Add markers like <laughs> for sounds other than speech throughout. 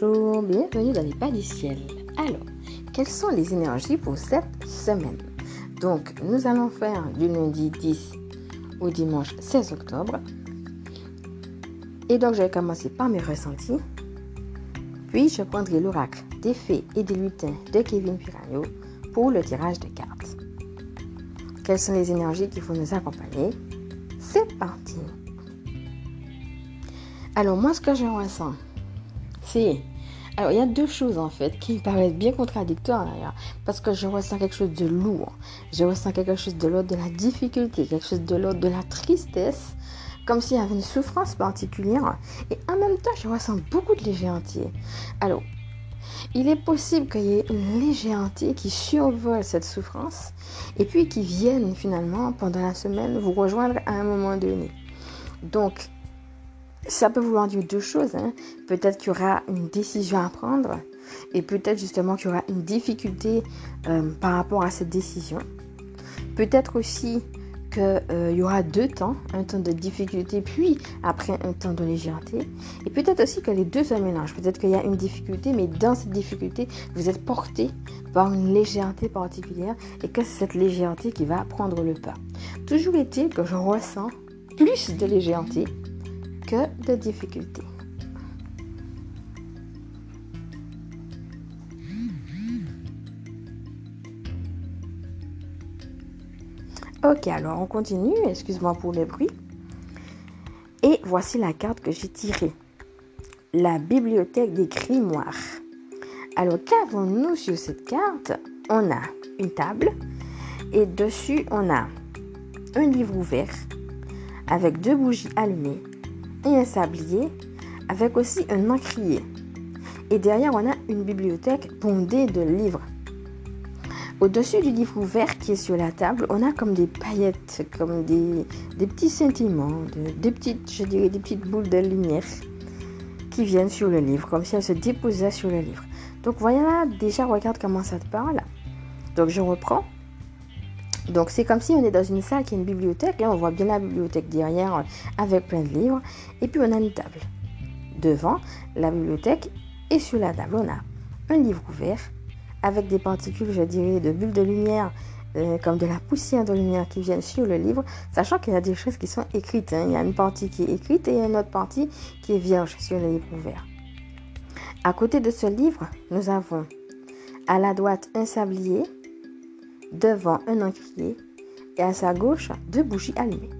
Bienvenue dans les pas du ciel. Alors, quelles sont les énergies pour cette semaine? Donc, nous allons faire du lundi 10 au dimanche 16 octobre. Et donc, je vais commencer par mes ressentis. Puis, je prendrai l'oracle des fées et des lutins de Kevin Piranio pour le tirage de cartes. Quelles sont les énergies qui vont nous accompagner? C'est parti Alors, moi, ce que je ressens, alors, il y a deux choses en fait qui me paraissent bien contradictoires d'ailleurs. Parce que je ressens quelque chose de lourd. Je ressens quelque chose de l'ordre de la difficulté, quelque chose de l'ordre de la tristesse. Comme s'il y avait une souffrance particulière. Et en même temps, je ressens beaucoup de légèreté. Alors, il est possible qu'il y ait une légèreté qui survole cette souffrance et puis qui vienne finalement pendant la semaine vous rejoindre à un moment donné. Donc, ça peut vouloir dire deux choses. Hein. Peut-être qu'il y aura une décision à prendre et peut-être justement qu'il y aura une difficulté euh, par rapport à cette décision. Peut-être aussi qu'il euh, y aura deux temps, un temps de difficulté puis après un temps de légèreté. Et peut-être aussi que les deux se mélangent. Peut-être qu'il y a une difficulté, mais dans cette difficulté, vous êtes porté par une légèreté particulière et que c'est cette légèreté qui va prendre le pas. Toujours est-il que je ressens plus de légèreté de difficultés. Ok, alors on continue. Excuse-moi pour le bruit. Et voici la carte que j'ai tirée. La bibliothèque des grimoires. Alors, qu'avons-nous sur cette carte? On a une table et dessus, on a un livre ouvert avec deux bougies allumées et un sablier avec aussi un encrier. Et derrière, on a une bibliothèque bondée de livres. Au-dessus du livre ouvert qui est sur la table, on a comme des paillettes, comme des, petits sentiments, des petites, je dirais, des petites boules de lumière qui viennent sur le livre, comme si elles se déposaient sur le livre. Donc voilà, déjà, regarde comment ça te parle. Donc je reprends. Donc c'est comme si on est dans une salle qui est une bibliothèque. Là, on voit bien la bibliothèque derrière euh, avec plein de livres. Et puis on a une table. Devant la bibliothèque et sur la table, on a un livre ouvert avec des particules, je dirais, de bulles de lumière, euh, comme de la poussière de lumière qui viennent sur le livre, sachant qu'il y a des choses qui sont écrites. Hein. Il y a une partie qui est écrite et une autre partie qui est vierge sur le livre ouvert. À côté de ce livre, nous avons à la droite un sablier devant un encrier et à sa gauche deux bougies allumées.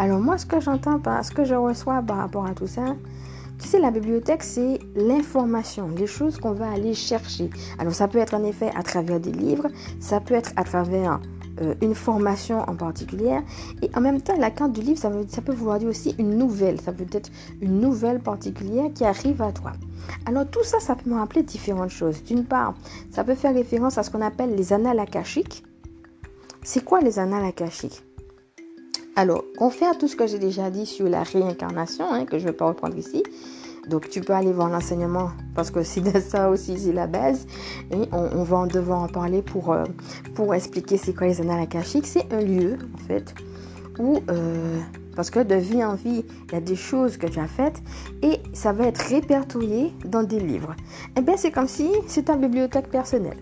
Alors moi, ce que j'entends ce que je reçois par rapport à tout ça, tu sais, la bibliothèque, c'est l'information, les choses qu'on va aller chercher. Alors ça peut être en effet à travers des livres, ça peut être à travers euh, une formation en particulier. Et en même temps, la carte du livre, ça, peut vouloir dire aussi une nouvelle. Ça peut être une nouvelle particulière qui arrive à toi. Alors tout ça, ça peut me rappeler différentes choses. D'une part, ça peut faire référence à ce qu'on appelle les annales akashiques. C'est quoi les annales akashiques? Alors, confère tout ce que j'ai déjà dit sur la réincarnation, hein, que je ne vais pas reprendre ici. Donc tu peux aller voir l'enseignement parce que c'est de ça aussi, c'est la base. Et on, va devoir en parler pour, euh, pour expliquer c'est quoi les annales akashiques. C'est un lieu en fait où, euh, parce que de vie en vie, il y a des choses que tu as faites et ça va être répertorié dans des livres. Eh bien c'est comme si c'est ta bibliothèque personnelle.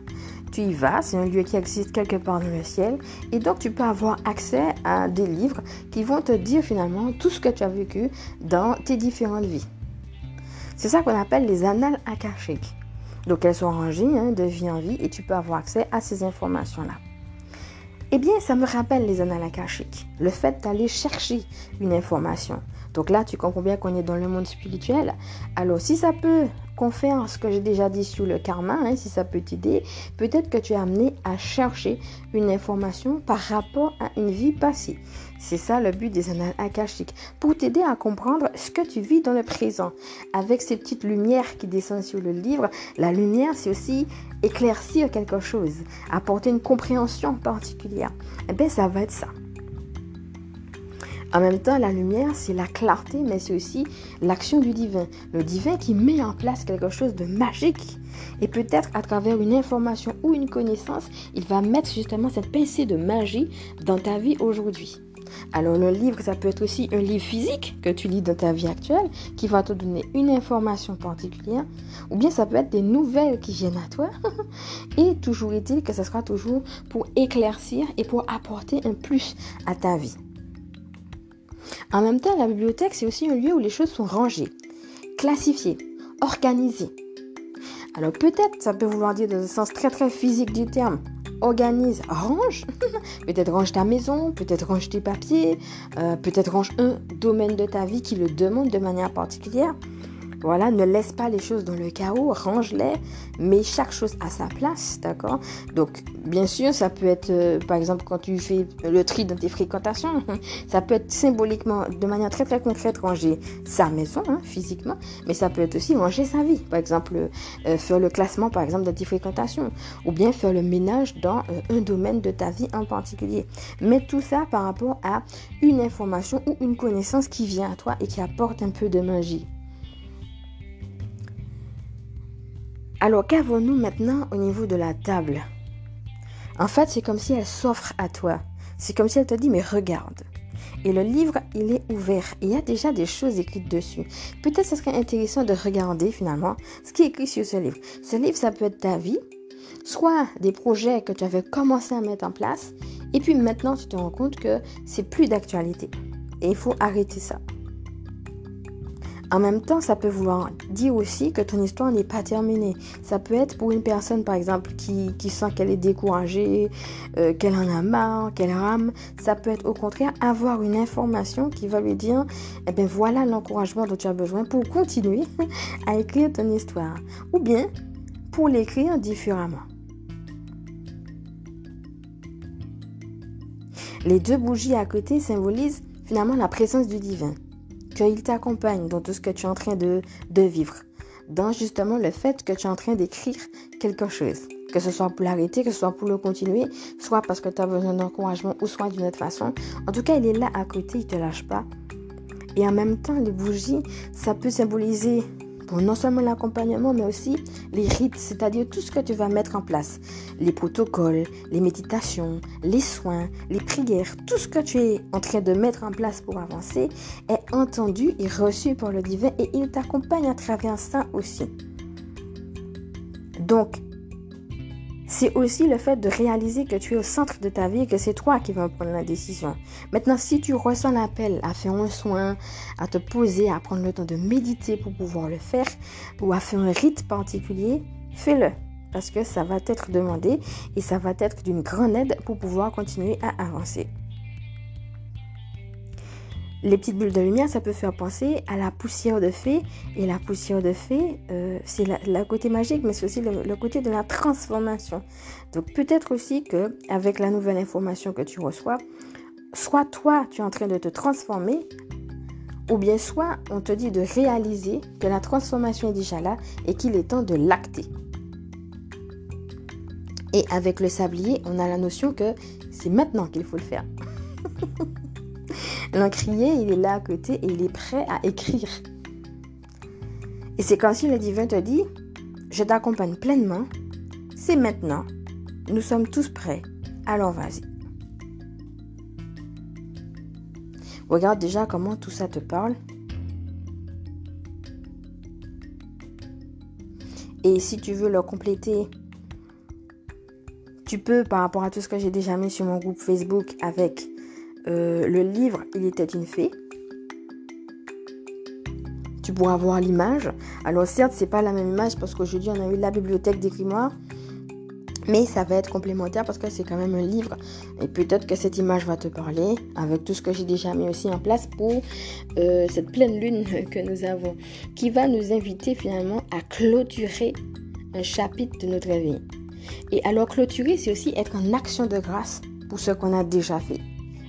Tu y vas, c'est un lieu qui existe quelque part dans le ciel et donc tu peux avoir accès à des livres qui vont te dire finalement tout ce que tu as vécu dans tes différentes vies. C'est ça qu'on appelle les annales akashiques. Donc elles sont rangées hein, de vie en vie et tu peux avoir accès à ces informations-là. Eh bien, ça me rappelle les annales akashiques. Le fait d'aller chercher une information. Donc là, tu comprends bien qu'on est dans le monde spirituel. Alors, si ça peut confère ce que j'ai déjà dit sur le karma, hein, si ça peut t'aider, peut-être que tu es amené à chercher une information par rapport à une vie passée. C'est ça le but des annales akashiques, pour t'aider à comprendre ce que tu vis dans le présent. Avec ces petites lumières qui descendent sur le livre, la lumière, c'est aussi éclaircir quelque chose, apporter une compréhension particulière. Eh bien, ça va être ça. En même temps, la lumière, c'est la clarté, mais c'est aussi l'action du divin. Le divin qui met en place quelque chose de magique. Et peut-être à travers une information ou une connaissance, il va mettre justement cette pincée de magie dans ta vie aujourd'hui. Alors le livre, ça peut être aussi un livre physique que tu lis dans ta vie actuelle, qui va te donner une information particulière, ou bien ça peut être des nouvelles qui viennent à toi. <laughs> et toujours est-il que ce sera toujours pour éclaircir et pour apporter un plus à ta vie. En même temps, la bibliothèque, c'est aussi un lieu où les choses sont rangées, classifiées, organisées. Alors peut-être ça peut vouloir dire dans un sens très très physique du terme, organise, range. <laughs> peut-être range ta maison, peut-être range tes papiers, euh, peut-être range un domaine de ta vie qui le demande de manière particulière. Voilà, ne laisse pas les choses dans le chaos, range-les, mets chaque chose à sa place, d'accord? Donc, bien sûr, ça peut être, euh, par exemple, quand tu fais le tri dans tes fréquentations, <laughs> ça peut être symboliquement, de manière très très concrète, ranger sa maison, hein, physiquement, mais ça peut être aussi ranger sa vie. Par exemple, euh, faire le classement, par exemple, de tes fréquentations, ou bien faire le ménage dans euh, un domaine de ta vie en particulier. Mais tout ça par rapport à une information ou une connaissance qui vient à toi et qui apporte un peu de magie. Alors qu'avons-nous maintenant au niveau de la table? En fait, c'est comme si elle s'offre à toi. C'est comme si elle te dit, mais regarde. Et le livre, il est ouvert. Il y a déjà des choses écrites dessus. Peut-être ce serait intéressant de regarder finalement ce qui est écrit sur ce livre. Ce livre, ça peut être ta vie, soit des projets que tu avais commencé à mettre en place, et puis maintenant tu te rends compte que c'est plus d'actualité. Et il faut arrêter ça. En même temps, ça peut vouloir dire aussi que ton histoire n'est pas terminée. Ça peut être pour une personne, par exemple, qui, sent qu'elle est découragée, euh, qu'elle en a marre, qu'elle rame. Ça peut être au contraire avoir une information qui va lui dire, eh bien voilà l'encouragement dont tu as besoin pour continuer <laughs> à écrire ton histoire. Ou bien pour l'écrire différemment. Les deux bougies à côté symbolisent finalement la présence du divin qu'il t'accompagne dans tout ce que tu es en train de, vivre. Dans justement le fait que tu es en train d'écrire quelque chose. Que ce soit pour l'arrêter, que ce soit pour le continuer, soit parce que tu as besoin d'encouragement ou soit d'une autre façon. En tout cas, il est là à côté, il ne te lâche pas. Et en même temps, les bougies, ça peut symboliser non seulement l'accompagnement, mais aussi les rites, c'est-à-dire tout ce que tu vas mettre en place. Les protocoles, les méditations, les soins, les prières, tout ce que tu es en train de mettre en place pour avancer est entendu et reçu par le divin et il t'accompagne à travers ça aussi. Donc, c'est aussi le fait de réaliser que tu es au centre de ta vie et que c'est toi qui vas prendre la décision. Maintenant, si tu ressens l'appel à faire un soin, à te poser, à prendre le temps de méditer pour pouvoir le faire, ou à faire un rite particulier, fais-le. Parce que ça va t'être demandé et ça va être d'une grande aide pour pouvoir continuer à avancer. Les petites bulles de lumière, ça peut faire penser à la poussière de fée. Et la poussière de fée, euh, c'est le côté magique, mais c'est aussi le, côté de la transformation. Donc peut-être aussi que avec la nouvelle information que tu reçois, soit toi, tu es en train de te transformer, ou bien soit on te dit de réaliser que la transformation est déjà là et qu'il est temps de l'acter. Et avec le sablier, on a la notion que c'est maintenant qu'il faut le faire. <laughs> L'encrier, il est là à côté et il est prêt à écrire. Et c'est comme si le divin te dit, je t'accompagne pleinement, c'est maintenant, nous sommes tous prêts, alors vas-y. Regarde déjà comment tout ça te parle. Et si tu veux le compléter, tu peux par rapport à tout ce que j'ai déjà mis sur mon groupe Facebook avec euh, le livre Il était une fée. Tu pourras voir l'image. Alors certes, c'est pas la même image parce qu'aujourd'hui on a eu la bibliothèque des grimoires. Mais ça va être complémentaire parce que c'est quand même un livre. Et peut-être que cette image va te parler avec tout ce que j'ai déjà mis aussi en place pour euh, cette pleine lune <laughs> que nous avons. Qui va nous inviter finalement à clôturer un chapitre de notre vie. Et alors clôturer, c'est aussi être en action de grâce pour ce qu'on a déjà fait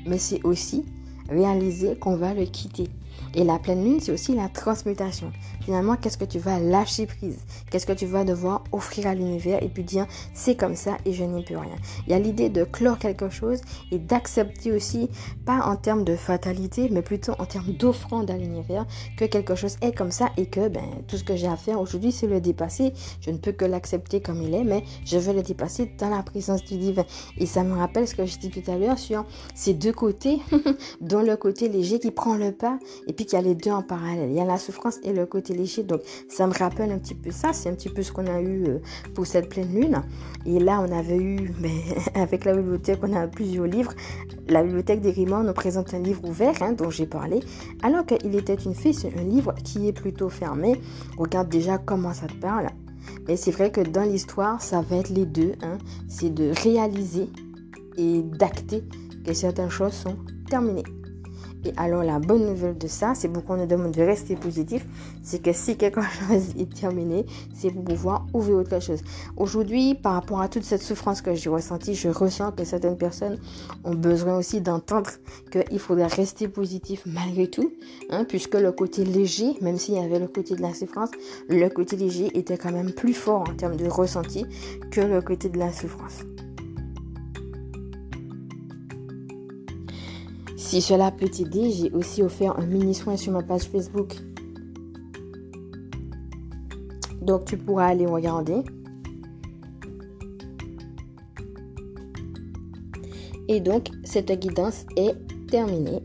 mais c'est aussi réaliser qu'on va le quitter. Et la pleine lune, c'est aussi la transmutation. Finalement, qu'est-ce que tu vas lâcher prise? Qu'est-ce que tu vas devoir offrir à l'univers et puis dire c'est comme ça et je n'y peux rien? Il y a l'idée de clore quelque chose et d'accepter aussi, pas en termes de fatalité, mais plutôt en termes d'offrande à l'univers, que quelque chose est comme ça et que ben, tout ce que j'ai à faire aujourd'hui, c'est le dépasser. Je ne peux que l'accepter comme il est, mais je veux le dépasser dans la présence du divin. Et ça me rappelle ce que je disais tout à l'heure sur ces deux côtés, <laughs> dont le côté léger qui prend le pas puis qu'il y a les deux en parallèle. Il y a la souffrance et le côté léger. Donc ça me rappelle un petit peu ça. C'est un petit peu ce qu'on a eu euh, pour cette pleine lune. Et là, on avait eu, mais, <laughs> avec la bibliothèque, on a plusieurs livres. La bibliothèque des Grimords nous présente un livre ouvert hein, dont j'ai parlé. Alors qu'il était une fille, un livre qui est plutôt fermé. Regarde déjà comment ça te parle. Mais c'est vrai que dans l'histoire, ça va être les deux. Hein. C'est de réaliser et d'acter que certaines choses sont terminées. Et alors la bonne nouvelle de ça, c'est pourquoi on nous demande de rester positif, c'est que si quelque <laughs> chose est terminé, c'est pour pouvoir ouvrir autre chose. Aujourd'hui, par rapport à toute cette souffrance que j'ai ressentie, je ressens que certaines personnes ont besoin aussi d'entendre qu'il faudrait rester positif malgré tout, hein, puisque le côté léger, même s'il y avait le côté de la souffrance, le côté léger était quand même plus fort en termes de ressenti que le côté de la souffrance. Si cela peut t'aider, j'ai aussi offert un mini soin sur ma page Facebook. Donc tu pourras aller regarder. Et donc cette guidance est terminée.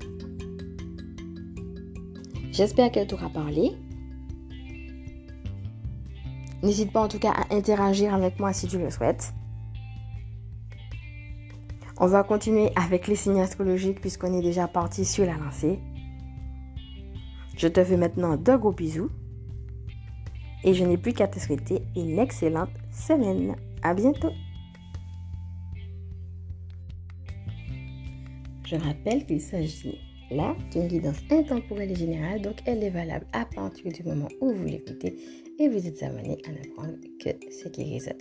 J'espère qu'elle t'aura parlé. N'hésite pas en tout cas à interagir avec moi si tu le souhaites. On va continuer avec les signes astrologiques puisqu'on est déjà parti sur la lancée. Je te fais maintenant de gros bisous. Et je n'ai plus qu'à te souhaiter une excellente semaine. À bientôt. Je rappelle qu'il s'agit là d'une guidance intemporelle et générale, donc elle est valable à partir du moment où vous l'écoutez et vous êtes abonné à n'apprendre que ce qui résonne